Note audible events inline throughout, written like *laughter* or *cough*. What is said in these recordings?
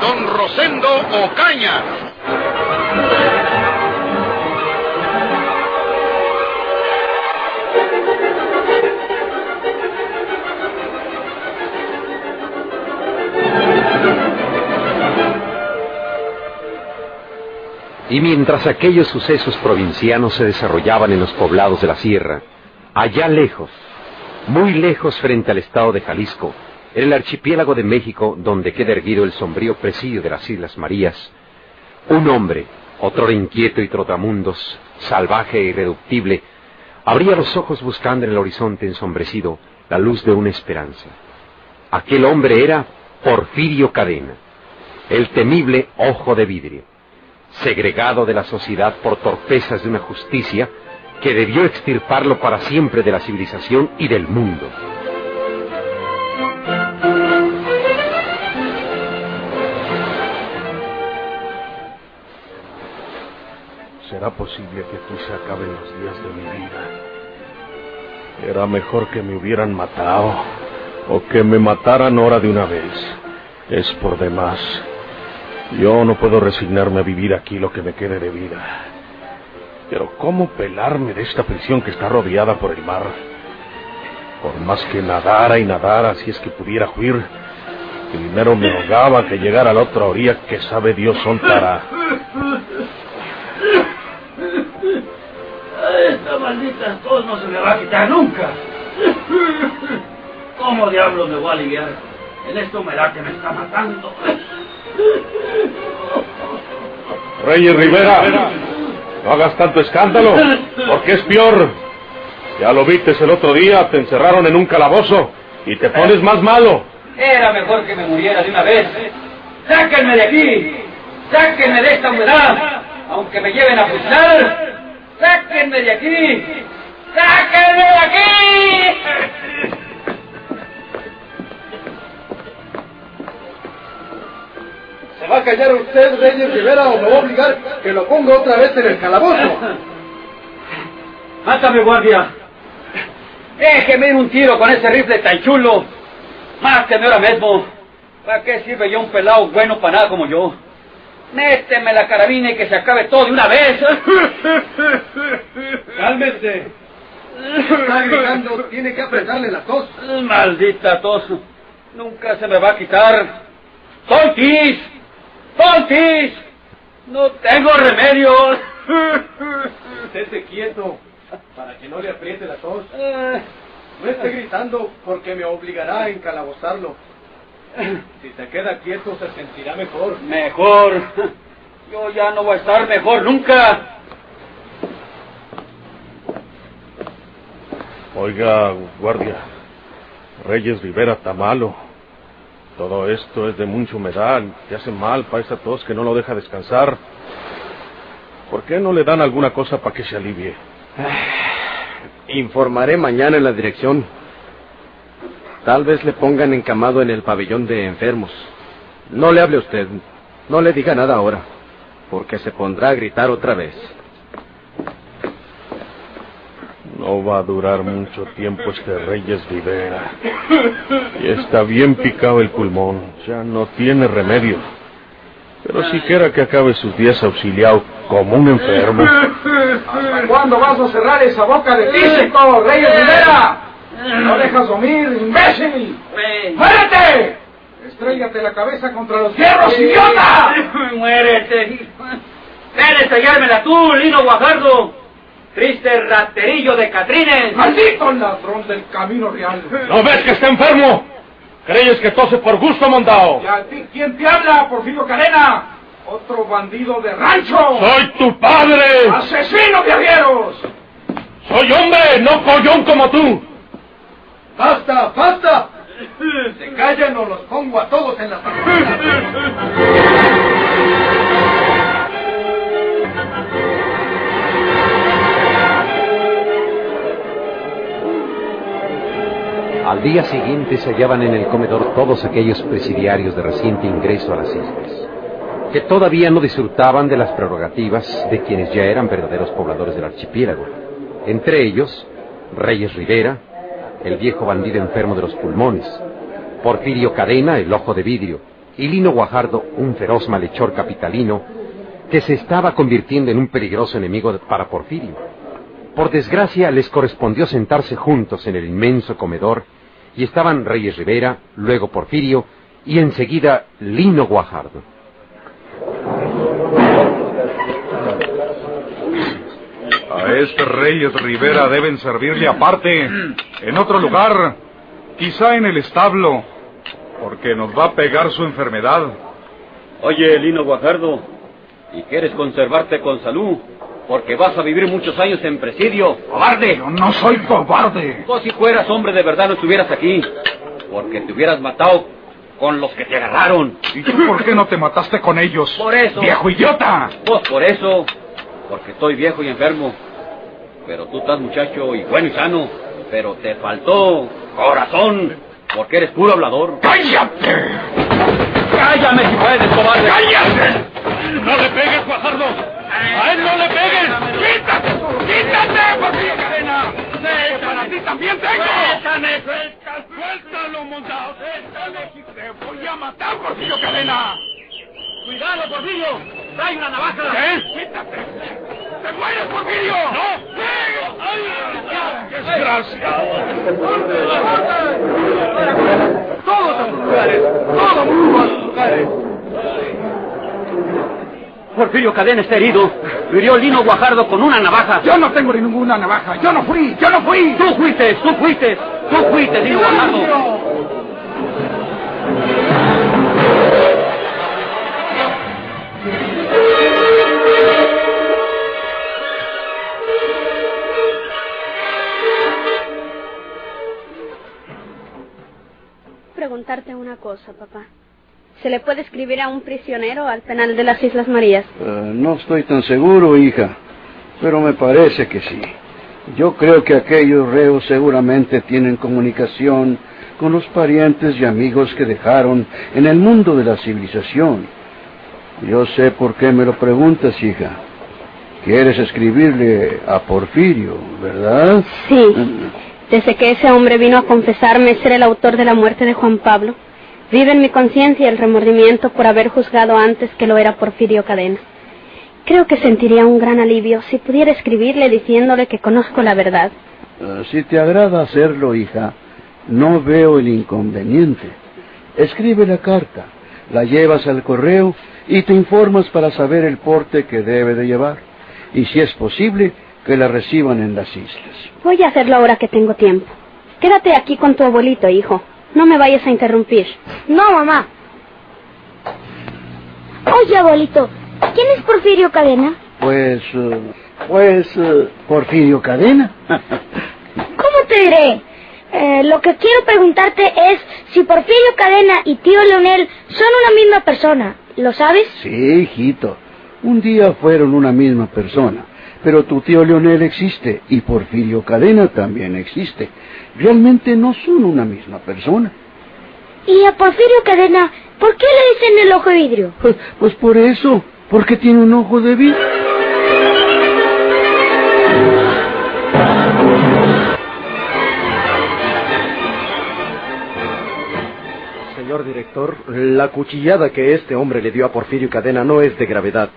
don Rosendo Ocaña. Y mientras aquellos sucesos provincianos se desarrollaban en los poblados de la sierra, allá lejos, muy lejos frente al estado de Jalisco, en el archipiélago de México, donde queda erguido el sombrío presidio de las Islas Marías, un hombre, otro inquieto y trotamundos, salvaje e irreductible, abría los ojos buscando en el horizonte ensombrecido la luz de una esperanza. Aquel hombre era Porfirio Cadena, el temible ojo de vidrio, segregado de la sociedad por torpezas de una justicia que debió extirparlo para siempre de la civilización y del mundo. ¿Será posible que aquí se acaben los días de mi vida? Era mejor que me hubieran matado o que me mataran ahora de una vez. Es por demás. Yo no puedo resignarme a vivir aquí lo que me quede de vida. Pero ¿cómo pelarme de esta prisión que está rodeada por el mar? Por más que nadara y nadara, si es que pudiera huir, primero me ahogaba que llegar a la otra orilla que sabe Dios para... Esta maldita tos no se me va a quitar nunca. *laughs* ¿Cómo diablos me voy a aliviar en esta humedad que me está matando? *laughs* Reyes Rivera, no hagas tanto escándalo, porque es peor. Ya lo viste el otro día, te encerraron en un calabozo y te pones más malo. Era mejor que me muriera de una vez. ¡Sáquenme de aquí! ¡Sáquenme de esta humedad! Aunque me lleven a fusilar, ¡sáquenme de aquí! ¡Sáquenme de aquí! ¿Se va a callar usted, Reyes Rivera, o me va a obligar que lo ponga otra vez en el calabozo? ¡Mátame, guardia! Déjeme un tiro con ese rifle tan chulo. Máteme ahora mismo. ¿Para qué sirve yo un pelado bueno para nada como yo? Méteme la carabina y que se acabe todo de una vez. *laughs* Cálmese. Está gritando, tiene que apretarle la tos. Maldita tos. Nunca se me va a quitar. ¡Tontis! ¡Tontis! No tengo remedio. Estése quieto, para que no le apriete la tos. No esté gritando porque me obligará a encalabozarlo. Si se queda quieto se sentirá mejor. Mejor. Yo ya no voy a estar mejor nunca. Oiga, guardia, Reyes Rivera está malo. Todo esto es de mucha humedad, te hace mal para esa tos que no lo deja descansar. ¿Por qué no le dan alguna cosa para que se alivie? Informaré mañana en la dirección. Tal vez le pongan encamado en el pabellón de enfermos. No le hable usted. No le diga nada ahora. Porque se pondrá a gritar otra vez. No va a durar mucho tiempo este Reyes Rivera. Y está bien picado el pulmón. Ya no tiene remedio. Pero siquiera que acabe sus días auxiliado como un enfermo. ¿Hasta cuándo vas a cerrar esa boca de físico, Reyes Rivera? ¿No dejas dormir, imbécil? ¡Muérete! Estrellate la cabeza contra los hierros, idiota. *laughs* Muérete. Ven a estrellármela tú, Lino Guajardo. Triste raterillo de Catrines. ¡Maldito ladrón del camino real! ¿No ves que está enfermo? ¿Crees que tose por gusto, mondao? ¿Y a ti quién te habla, Porfirio Cadena? ¡Otro bandido de rancho! ¡Soy tu padre! ¡Asesino de arrieros! ¡Soy hombre, no collón como tú! ¡Basta, basta! Se callan o los pongo a todos en la. Al día siguiente se hallaban en el comedor todos aquellos presidiarios de reciente ingreso a las islas, que todavía no disfrutaban de las prerrogativas de quienes ya eran verdaderos pobladores del archipiélago. Entre ellos, Reyes Rivera, el viejo bandido enfermo de los pulmones, Porfirio Cadena, el ojo de vidrio, y Lino Guajardo, un feroz malhechor capitalino, que se estaba convirtiendo en un peligroso enemigo para Porfirio. Por desgracia, les correspondió sentarse juntos en el inmenso comedor, y estaban Reyes Rivera, luego Porfirio, y enseguida Lino Guajardo. A este Reyes Rivera deben servirle aparte, *clears throat* en otro lugar, quizá en el establo, porque nos va a pegar su enfermedad. Oye, Lino Guajardo, ¿y quieres conservarte con salud? Porque vas a vivir muchos años en presidio. ¡Cobarde! Yo no soy cobarde. Tú si fueras hombre de verdad no estuvieras aquí. Porque te hubieras matado con los que te agarraron. ¿Y tú por qué no te mataste con ellos? Por eso. ¡Viejo idiota! Pues por eso. Porque estoy viejo y enfermo. Pero tú estás muchacho y bueno y sano. Pero te faltó corazón. Porque eres puro hablador. ¡Cállate! ¡Cállame si puedes, cobarde! ¡Cállate! ¡No le pegues, Guajardo! ¡A él no le pegues! ¡Quítate! ¡Quítate, Porfirio Cadena! ¡Para ti también tengo! ¡Suéltame, suéltalo! ¡Suéltalo, montado! ¡Suéltalo! ¡Te voy a matar, Porfirio Cadena! ¡Cuidado, Porfirio! ¡Trae una navaja! ¿Qué? ¡Quítate! ¡Te mueres, Porfirio! ¡No! ¡Desgraciado! ¡Todos a sus lugares! ¡Todo mundo a sus lugares! Porfirio Cadena está herido. Hirió Lino Guajardo con una navaja. Yo no tengo ninguna navaja. Yo no fui. Yo no fui. Tú fuiste, tú fuiste. Tú fuiste, Lino Guajardo. Preguntarte una cosa, papá. ¿Se le puede escribir a un prisionero al penal de las Islas Marías? Eh, no estoy tan seguro, hija, pero me parece que sí. Yo creo que aquellos reos seguramente tienen comunicación con los parientes y amigos que dejaron en el mundo de la civilización. Yo sé por qué me lo preguntas, hija. Quieres escribirle a Porfirio, ¿verdad? Sí. Desde que ese hombre vino a confesarme ser el autor de la muerte de Juan Pablo, vive en mi conciencia el remordimiento por haber juzgado antes que lo era Porfirio Cadena. Creo que sentiría un gran alivio si pudiera escribirle diciéndole que conozco la verdad. Eh, si te agrada hacerlo, hija, no veo el inconveniente. Escribe la carta, la llevas al correo y te informas para saber el porte que debe de llevar. Y si es posible, que la reciban en las islas. Voy a hacerlo ahora que tengo tiempo. Quédate aquí con tu abuelito, hijo. No me vayas a interrumpir. No, mamá. Oye, abuelito, ¿quién es Porfirio Cadena? Pues, eh, pues, eh, Porfirio Cadena. *laughs* ¿Cómo te diré? Eh, lo que quiero preguntarte es si Porfirio Cadena y tío Leonel son una misma persona. ¿Lo sabes? Sí, hijito. Un día fueron una misma persona. Pero tu tío Leonel existe y Porfirio Cadena también existe. Realmente no son una misma persona. ¿Y a Porfirio Cadena, por qué le dicen el ojo de vidrio? Pues, pues por eso, porque tiene un ojo de vidrio. Señor director, la cuchillada que este hombre le dio a Porfirio Cadena no es de gravedad.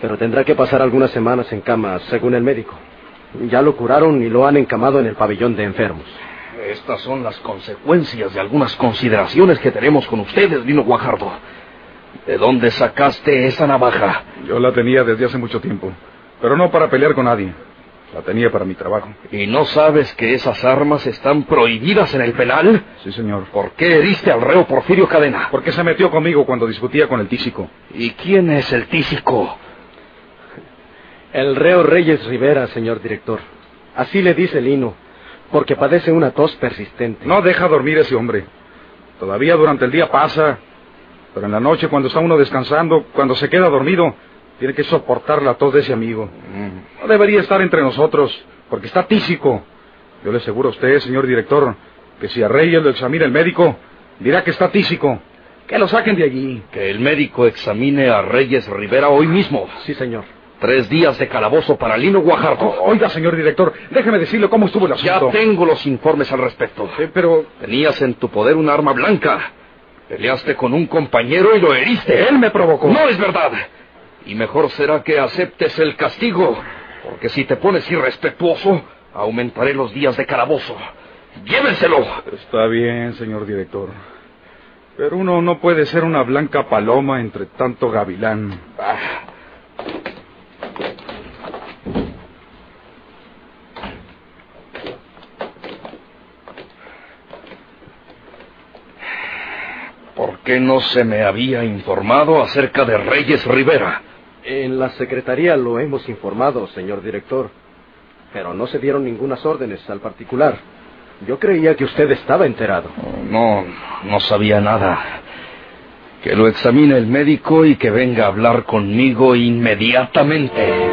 Pero tendrá que pasar algunas semanas en cama, según el médico. Ya lo curaron y lo han encamado en el pabellón de enfermos. Estas son las consecuencias de algunas consideraciones que tenemos con ustedes, Lino Guajardo. ¿De dónde sacaste esa navaja? Yo la tenía desde hace mucho tiempo, pero no para pelear con nadie. La tenía para mi trabajo. ¿Y no sabes que esas armas están prohibidas en el penal? Sí, señor. ¿Por qué heriste al reo Porfirio Cadena? Porque se metió conmigo cuando discutía con el tísico. ¿Y quién es el tísico? El reo Reyes Rivera, señor director. Así le dice Lino, porque padece una tos persistente. No deja dormir ese hombre. Todavía durante el día pasa, pero en la noche cuando está uno descansando, cuando se queda dormido, tiene que soportar la tos de ese amigo. No debería estar entre nosotros, porque está tísico. Yo le aseguro a usted, señor director, Que si a Reyes lo examina el médico, dirá que está tísico. Que lo saquen de allí. Que el médico examine a Reyes Rivera hoy mismo. Sí, señor. Tres días de calabozo para Lino Guajardo. O- oiga, señor director, déjeme decirle cómo estuvo el Ya asunto. tengo los informes al respecto. Pero Tenías en tu poder un arma blanca. Peleaste con un compañero y lo heriste. él me provocó. No es verdad. Y mejor será que aceptes el castigo. Porque si te pones irrespetuoso, aumentaré los días de calabozo. Llévenselo. Está bien, señor director. Pero uno no puede ser una blanca paloma entre tanto gavilán. ¿Por qué no se me había informado acerca de Reyes Rivera? En la secretaría lo hemos informado, señor director. Pero no se dieron ningunas órdenes al particular. Yo creía que usted estaba enterado. No, no sabía nada. Que lo examine el médico y que venga a hablar conmigo inmediatamente.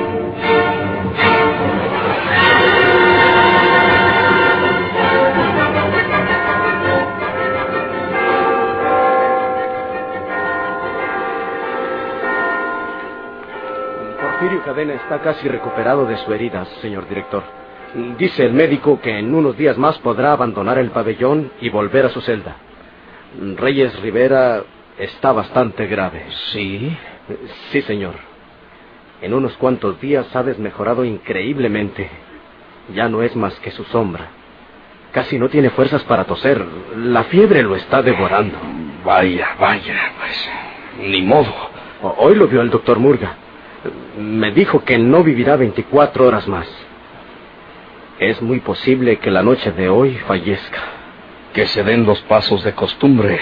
Cadena está casi recuperado de su herida, señor director. Dice el médico que en unos días más podrá abandonar el pabellón y volver a su celda. Reyes Rivera está bastante grave. ¿Sí? Sí, señor. En unos cuantos días ha desmejorado increíblemente. Ya no es más que su sombra. Casi no tiene fuerzas para toser. La fiebre lo está devorando. Vaya, vaya, pues. Ni modo. Hoy lo vio el doctor Murga. Me dijo que no vivirá 24 horas más. Es muy posible que la noche de hoy fallezca. Que se den los pasos de costumbre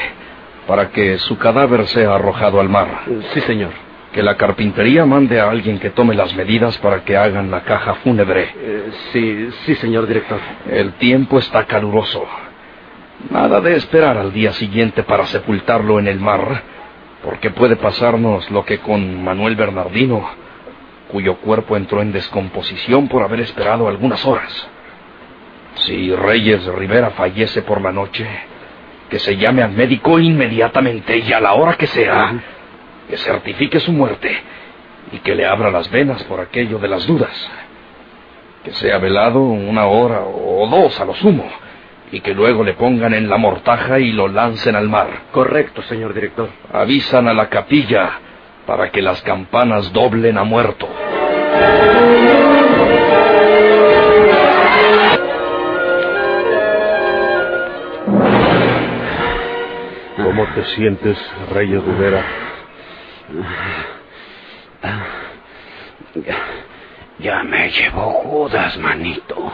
para que su cadáver sea arrojado al mar. Sí, señor. Que la carpintería mande a alguien que tome las medidas para que hagan la caja fúnebre. Eh, sí, sí, señor director. El tiempo está caluroso. Nada de esperar al día siguiente para sepultarlo en el mar, porque puede pasarnos lo que con Manuel Bernardino, cuyo cuerpo entró en descomposición por haber esperado algunas horas. Si Reyes Rivera fallece por la noche, que se llame al médico inmediatamente y a la hora que sea, que certifique su muerte y que le abra las venas por aquello de las dudas. Que sea velado una hora o dos a lo sumo y que luego le pongan en la mortaja y lo lancen al mar. Correcto, señor director. Avisan a la capilla para que las campanas doblen a muerto. ¿Cómo te sientes, Reyes Rivera? Ya, ya me llevó Judas, manito.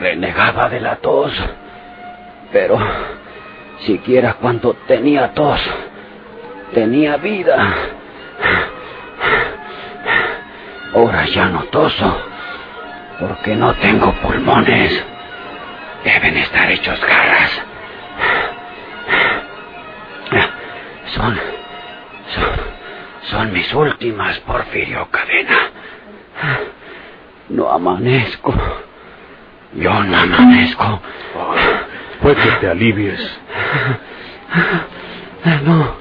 Renegaba de la tos, pero siquiera cuando tenía tos, tenía vida. Ahora ya no toso, porque no tengo pulmones. Deben estar hechos garras. Son, son, son mis últimas, Porfirio Cadena. No amanezco. Yo no amanezco. Fue que te alivies. No.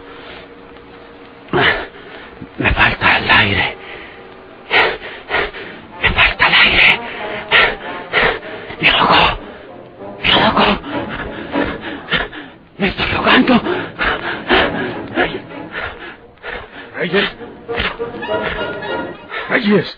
Me falta el aire. Me falta el aire. Me ahogo. Me ahogo. Me estoy ahogando. Reyes. Reyes. Reyes.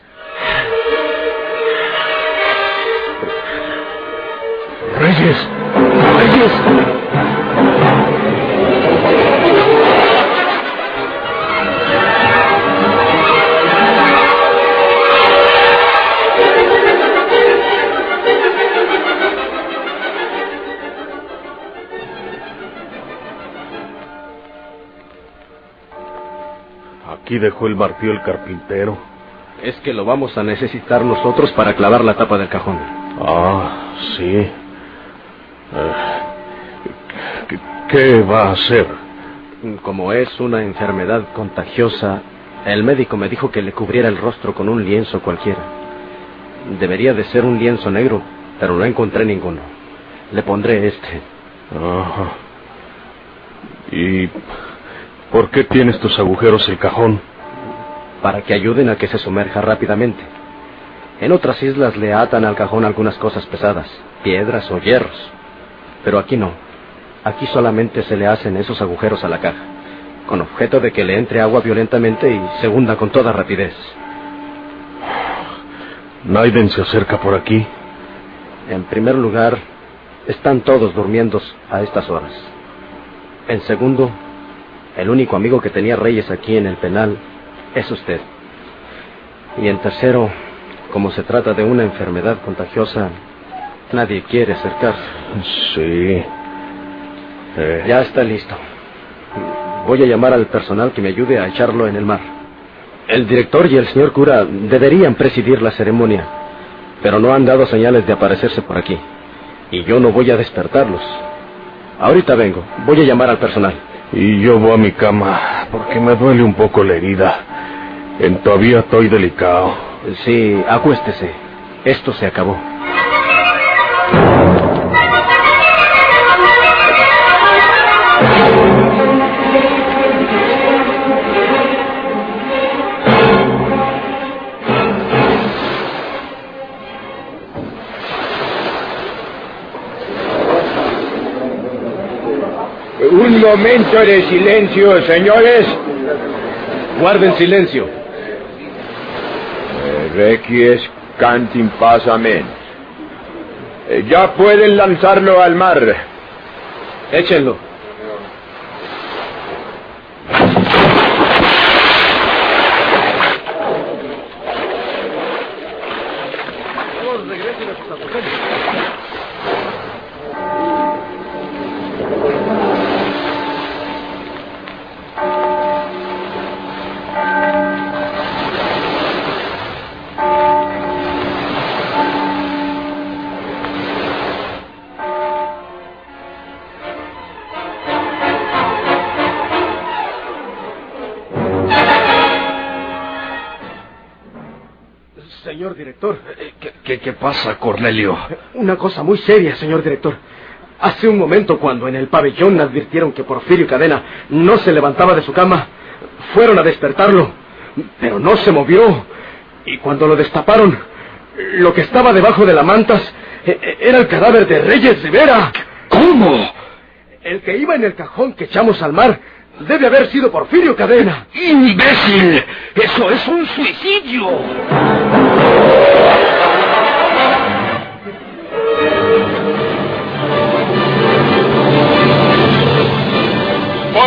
Aquí dejó el martillo el carpintero. Es que lo vamos a necesitar nosotros para clavar la tapa del cajón. Ah, sí. Eh, ¿qué, qué va a hacer? Como es una enfermedad contagiosa, el médico me dijo que le cubriera el rostro con un lienzo cualquiera. Debería de ser un lienzo negro, pero no encontré ninguno. Le pondré este. Ajá. ¿Y por qué tiene estos agujeros el cajón? Para que ayuden a que se sumerja rápidamente. En otras islas le atan al cajón algunas cosas pesadas, piedras o hierros. Pero aquí no. Aquí solamente se le hacen esos agujeros a la caja, con objeto de que le entre agua violentamente y se hunda con toda rapidez. Naiden se acerca por aquí. En primer lugar, están todos durmiendo a estas horas. En segundo, el único amigo que tenía Reyes aquí en el penal es usted. Y en tercero, como se trata de una enfermedad contagiosa, nadie quiere acercarse. Sí. Eh. Ya está listo. Voy a llamar al personal que me ayude a echarlo en el mar. El director y el señor cura deberían presidir la ceremonia, pero no han dado señales de aparecerse por aquí. Y yo no voy a despertarlos. Ahorita vengo. Voy a llamar al personal. Y yo voy a mi cama porque me duele un poco la herida. En todavía estoy delicado. Sí, acuéstese. Esto se acabó. Momento de silencio, señores. Guarden silencio. Eh, Requies cantin pasament. Eh, Ya pueden lanzarlo al mar. Échenlo. Señor ¿Qué, pasa, Cornelio? Una cosa muy seria, señor director. Hace un momento, cuando en el pabellón advirtieron que Porfirio Cadena no se levantaba de su cama, fueron a despertarlo, pero no se movió. Y cuando lo destaparon, lo que estaba debajo de la mantas eh, eh, era el cadáver de Reyes Rivera. ¿Cómo? El que iba en el cajón que echamos al mar debe haber sido Porfirio Cadena. ¡Imbécil! ¡Eso es un suicidio!